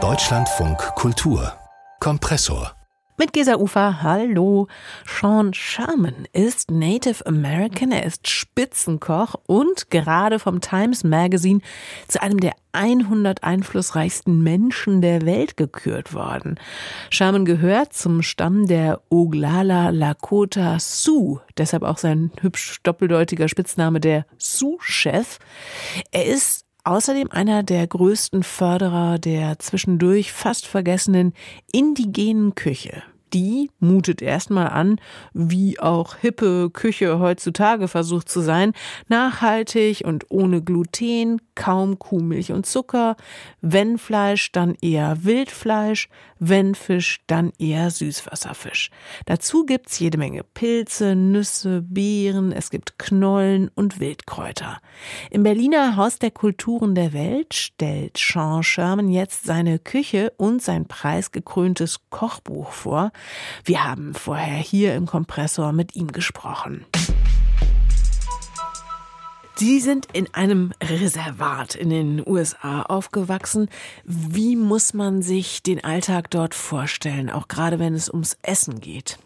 Deutschlandfunk Kultur Kompressor mit Gesa Ufer, hallo. Sean Sherman ist Native American, er ist Spitzenkoch und gerade vom Times Magazine zu einem der 100 einflussreichsten Menschen der Welt gekürt worden. Sherman gehört zum Stamm der Oglala Lakota Sioux, deshalb auch sein hübsch doppeldeutiger Spitzname der Sioux-Chef. Er ist außerdem einer der größten Förderer der zwischendurch fast vergessenen indigenen Küche. Die mutet erstmal an, wie auch hippe Küche heutzutage versucht zu sein, nachhaltig und ohne Gluten, kaum Kuhmilch und Zucker, wenn Fleisch, dann eher Wildfleisch, wenn Fisch, dann eher Süßwasserfisch. Dazu gibt's jede Menge Pilze, Nüsse, Beeren, es gibt Knollen und Wildkräuter. Im Berliner Haus der Kulturen der Welt stellt Sean Sherman jetzt seine Küche und sein preisgekröntes Kochbuch vor. Wir haben vorher hier im Kompressor mit ihm gesprochen. Sie sind in einem Reservat in den USA aufgewachsen. Wie muss man sich den Alltag dort vorstellen, auch gerade wenn es ums Essen geht?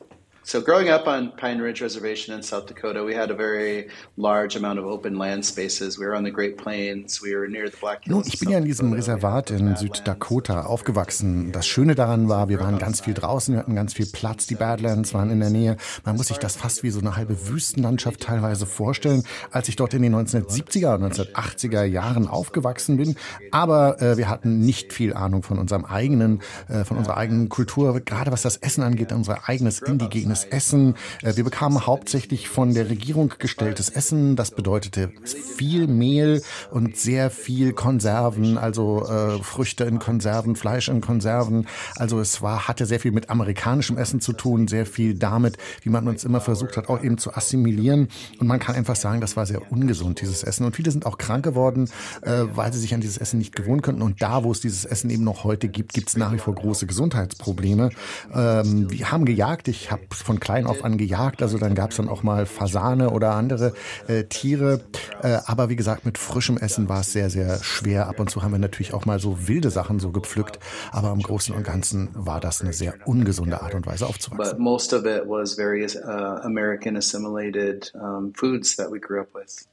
So, growing up on Pine Ridge Reservation in South Dakota, we had a very large amount of open land spaces. We were on the Great Plains, we were near the Black Hills. Nun, ich bin ja in diesem Reservat in Süddakota aufgewachsen. Das Schöne daran war, wir waren ganz viel draußen, wir hatten ganz viel Platz. Die Badlands waren in der Nähe. Man muss sich das fast wie so eine halbe Wüstenlandschaft teilweise vorstellen, als ich dort in den 1970er und 1980er Jahren aufgewachsen bin. Aber äh, wir hatten nicht viel Ahnung von unserem eigenen, äh, von unserer eigenen Kultur, gerade was das Essen angeht, unser eigenes indigenes eigenes Essen. Äh, wir bekamen hauptsächlich von der Regierung gestelltes Essen. Das bedeutete viel Mehl und sehr viel Konserven, also äh, Früchte in Konserven, Fleisch in Konserven. Also es war, hatte sehr viel mit amerikanischem Essen zu tun, sehr viel damit, wie man uns immer versucht hat, auch eben zu assimilieren. Und man kann einfach sagen, das war sehr ungesund, dieses Essen. Und viele sind auch krank geworden, äh, weil sie sich an dieses Essen nicht gewohnen könnten. Und da, wo es dieses Essen eben noch heute gibt, gibt es nach wie vor große Gesundheitsprobleme. Ähm, wir haben gejagt. Ich habe von klein auf an gejagt. Also dann gab es dann auch mal Fasane oder andere äh, Tiere. Äh, aber wie gesagt, mit frischem Essen war es sehr, sehr schwer. Ab und zu haben wir natürlich auch mal so wilde Sachen so gepflückt. Aber im Großen und Ganzen war das eine sehr ungesunde Art und Weise aufzuwachsen. But most of it was very uh, American assimilated um, foods that we grew up with.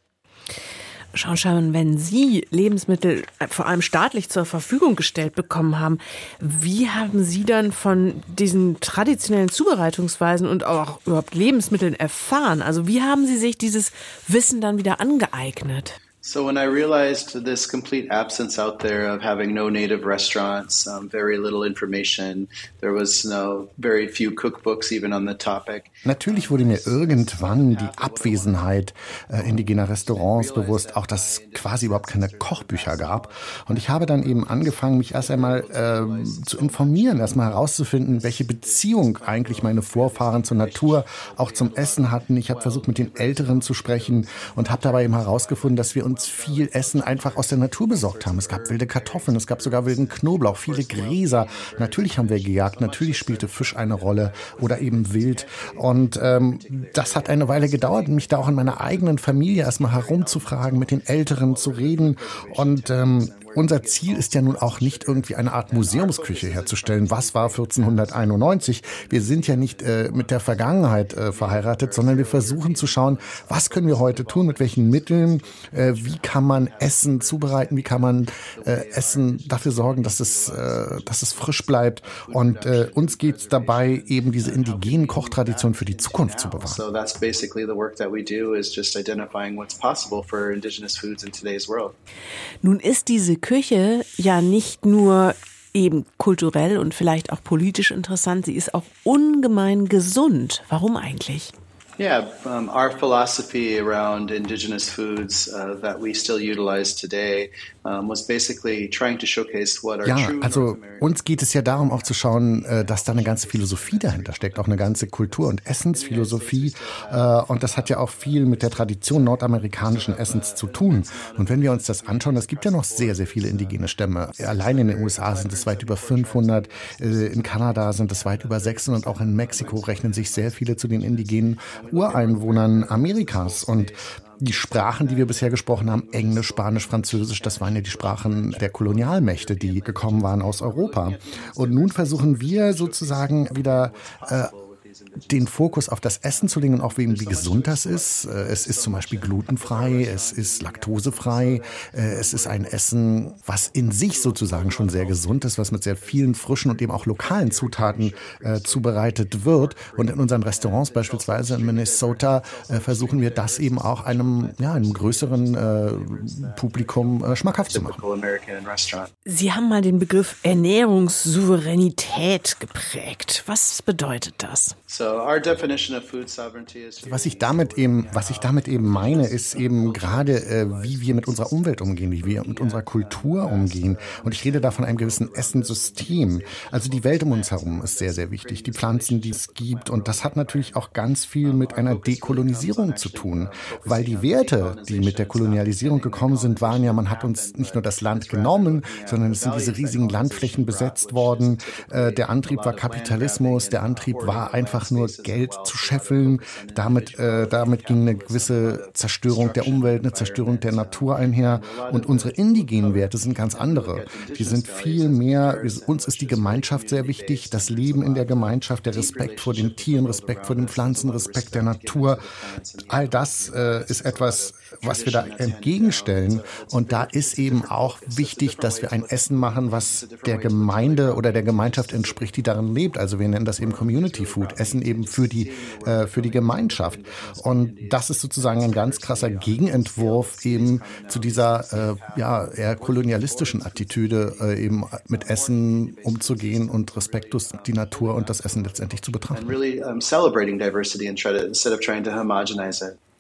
Schauen, wenn Sie Lebensmittel äh, vor allem staatlich zur Verfügung gestellt bekommen haben, wie haben Sie dann von diesen traditionellen Zubereitungsweisen und auch überhaupt Lebensmitteln erfahren? Also wie haben Sie sich dieses Wissen dann wieder angeeignet? So when I realized this complete absence out there of having no native restaurants, um, very little information, there was no very few cookbooks even on the topic. Natürlich wurde mir irgendwann die Abwesenheit äh, indigener Restaurants bewusst, auch dass es quasi überhaupt keine Kochbücher gab. Und ich habe dann eben angefangen, mich erst einmal äh, zu informieren, erstmal herauszufinden, welche Beziehung eigentlich meine Vorfahren zur Natur, auch zum Essen hatten. Ich habe versucht, mit den Älteren zu sprechen und habe dabei eben herausgefunden, dass wir uns viel Essen einfach aus der Natur besorgt haben. Es gab wilde Kartoffeln, es gab sogar wilden Knoblauch, viele Gräser. Natürlich haben wir gejagt, natürlich spielte Fisch eine Rolle oder eben Wild. Und ähm, das hat eine Weile gedauert, mich da auch in meiner eigenen Familie erstmal herumzufragen, mit den Älteren zu reden. Und ähm, unser Ziel ist ja nun auch nicht irgendwie eine Art Museumsküche herzustellen. Was war 1491? Wir sind ja nicht äh, mit der Vergangenheit äh, verheiratet, sondern wir versuchen zu schauen, was können wir heute tun, mit welchen Mitteln, äh, wie kann man Essen zubereiten, wie kann man äh, Essen dafür sorgen, dass es, äh, dass es frisch bleibt. Und äh, uns geht es dabei, eben diese indigenen Kochtraditionen für die Zukunft zu bewahren. So that's basically the work that we do is just identifying what's possible for indigenous foods in today's world. Nun ist diese Küche ja nicht nur eben kulturell und vielleicht auch politisch interessant, sie ist auch ungemein gesund. Warum eigentlich? Yeah, um, our philosophy around indigenous foods uh, that we still utilize today ja, also uns geht es ja darum auch zu schauen, äh, dass da eine ganze Philosophie dahinter steckt, auch eine ganze Kultur- und Essensphilosophie. Äh, und das hat ja auch viel mit der Tradition nordamerikanischen Essens zu tun. Und wenn wir uns das anschauen, es gibt ja noch sehr, sehr viele indigene Stämme. Allein in den USA sind es weit über 500, äh, in Kanada sind es weit über 600, auch in Mexiko rechnen sich sehr viele zu den indigenen Ureinwohnern Amerikas. Und die Sprachen, die wir bisher gesprochen haben, Englisch, Spanisch, Französisch, das waren ja die Sprachen der Kolonialmächte, die gekommen waren aus Europa. Und nun versuchen wir sozusagen wieder äh, den Fokus auf das Essen zu legen und auch wegen, wie gesund das ist. Äh, es ist zum Beispiel glutenfrei, es ist laktosefrei, äh, es ist ein Essen, was in sich sozusagen schon sehr gesund ist, was mit sehr vielen frischen und eben auch lokalen Zutaten äh, zubereitet wird. Und in unseren Restaurants beispielsweise in Minnesota äh, versuchen wir das eben auch einem, ja, einem größeren äh, Publikum äh, schmackhaft zu machen. Sie haben mal den Begriff Ernährungssouveränität geprägt. Was bedeutet das? Was ich damit eben, was ich damit eben meine, ist eben gerade, äh, wie wir mit unserer Umwelt umgehen, wie wir mit unserer Kultur umgehen. Und ich rede da von einem gewissen Essensystem. Also die Welt um uns herum ist sehr, sehr wichtig. Die Pflanzen, die es gibt. Und das hat natürlich auch ganz viel mit einer Dekolonisierung zu tun. Weil die Werte, die mit der Kolonialisierung gekommen sind, waren ja, man hat uns nicht nur das Land genommen, sondern es sind diese riesigen Landflächen besetzt worden. Äh, der Antrieb war Kapitalismus, der Antrieb war einfach nur Geld zu scheffeln. Damit, äh, damit ging eine gewisse Zerstörung der Umwelt, eine Zerstörung der Natur einher. Und unsere indigenen Werte sind ganz andere. Die sind viel mehr, uns ist die Gemeinschaft sehr wichtig, das Leben in der Gemeinschaft, der Respekt vor den Tieren, Respekt vor den Pflanzen, Respekt der Natur. All das äh, ist etwas, was wir da entgegenstellen. Und da ist eben auch wichtig, dass wir ein Essen machen, was der Gemeinde oder der Gemeinschaft entspricht, die darin lebt. Also wir nennen das eben Community Food. Essen eben für die, äh, für die Gemeinschaft. Und das ist sozusagen ein ganz krasser Gegenentwurf eben zu dieser äh, ja, eher kolonialistischen Attitüde, äh, eben mit Essen umzugehen und respektlos die Natur und das Essen letztendlich zu betrachten.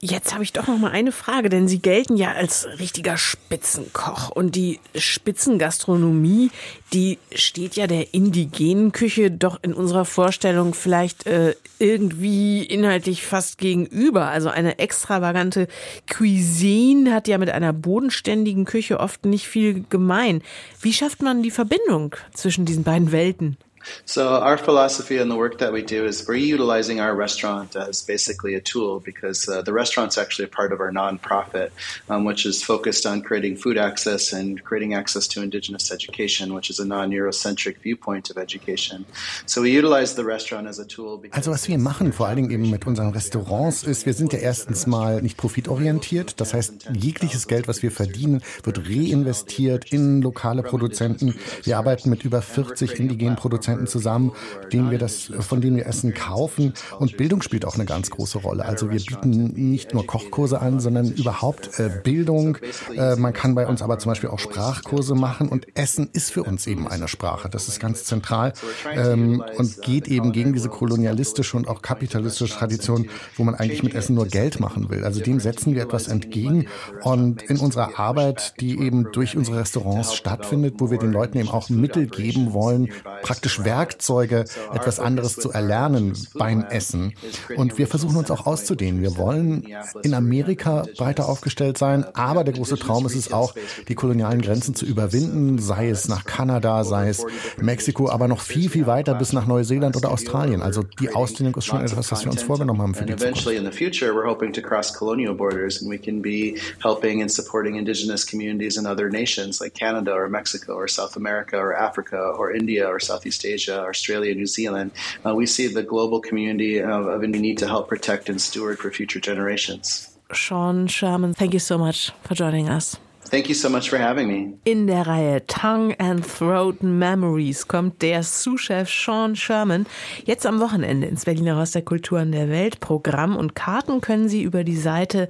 Jetzt habe ich doch noch mal eine Frage, denn Sie gelten ja als richtiger Spitzenkoch und die Spitzengastronomie, die steht ja der indigenen Küche doch in unserer Vorstellung vielleicht äh, irgendwie inhaltlich fast gegenüber. Also eine extravagante Cuisine hat ja mit einer bodenständigen Küche oft nicht viel gemein. Wie schafft man die Verbindung zwischen diesen beiden Welten? So our philosophy and the work that we do is we're utilizing our restaurant as basically a tool because uh, the restaurant's actually a part of our nonprofit, um, which is focused on creating food access and creating access to Indigenous education, which is a non-Eurocentric viewpoint of education. So we utilize the restaurant as a tool. Also was wir machen, vor allen Dingen eben mit unseren Restaurants, ist, wir sind ja erstens mal nicht profitorientiert. Das heißt, jegliches Geld, was wir verdienen, wird reinvestiert in lokale Produzenten. Wir arbeiten mit über 40 indigenen Produzenten Produzenten zusammen, denen wir das, von denen wir Essen kaufen. Und Bildung spielt auch eine ganz große Rolle. Also wir bieten nicht nur Kochkurse an, sondern überhaupt äh, Bildung. Äh, man kann bei uns aber zum Beispiel auch Sprachkurse machen. Und Essen ist für uns eben eine Sprache. Das ist ganz zentral ähm, und geht eben gegen diese kolonialistische und auch kapitalistische Tradition, wo man eigentlich mit Essen nur Geld machen will. Also dem setzen wir etwas entgegen. Und in unserer Arbeit, die eben durch unsere Restaurants stattfindet, wo wir den Leuten eben auch Mittel geben wollen, praktisch Werkzeuge, etwas anderes zu erlernen beim Essen. Und wir versuchen uns auch auszudehnen. Wir wollen in Amerika breiter aufgestellt sein, aber der große Traum ist es auch, die kolonialen Grenzen zu überwinden, sei es nach Kanada, sei es Mexiko, aber noch viel, viel weiter bis nach Neuseeland oder Australien. Also die Ausdehnung ist schon etwas, was wir uns vorgenommen haben für die Zukunft. Canada or Mexico or South America or Africa or India or Southeast Asia. Australia, New Zealand, uh, we see the global community of, of need to help protect and steward for future generations. Sean Sherman, thank you so much for joining us. Thank you so much for having me. In der Reihe Tongue and Throat Memories kommt der Sous-Chef Sean Sherman jetzt am Wochenende ins Berliner Haus der Kulturen der Welt Programm und Karten können Sie über die Seite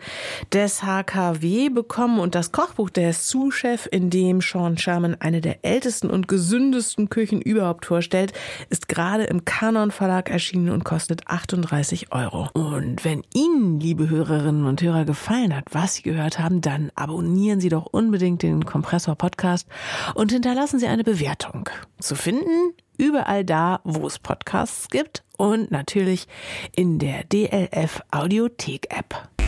des HKW bekommen und das Kochbuch der Sous-Chef, in dem Sean Sherman eine der ältesten und gesündesten Küchen überhaupt vorstellt, ist gerade im Kanon Verlag erschienen und kostet 38 Euro. Und wenn Ihnen, liebe Hörerinnen und Hörer, gefallen hat, was Sie gehört haben, dann abonnieren Sie doch unbedingt den Kompressor Podcast und hinterlassen Sie eine Bewertung. Zu finden überall da, wo es Podcasts gibt und natürlich in der DLF Audiothek App.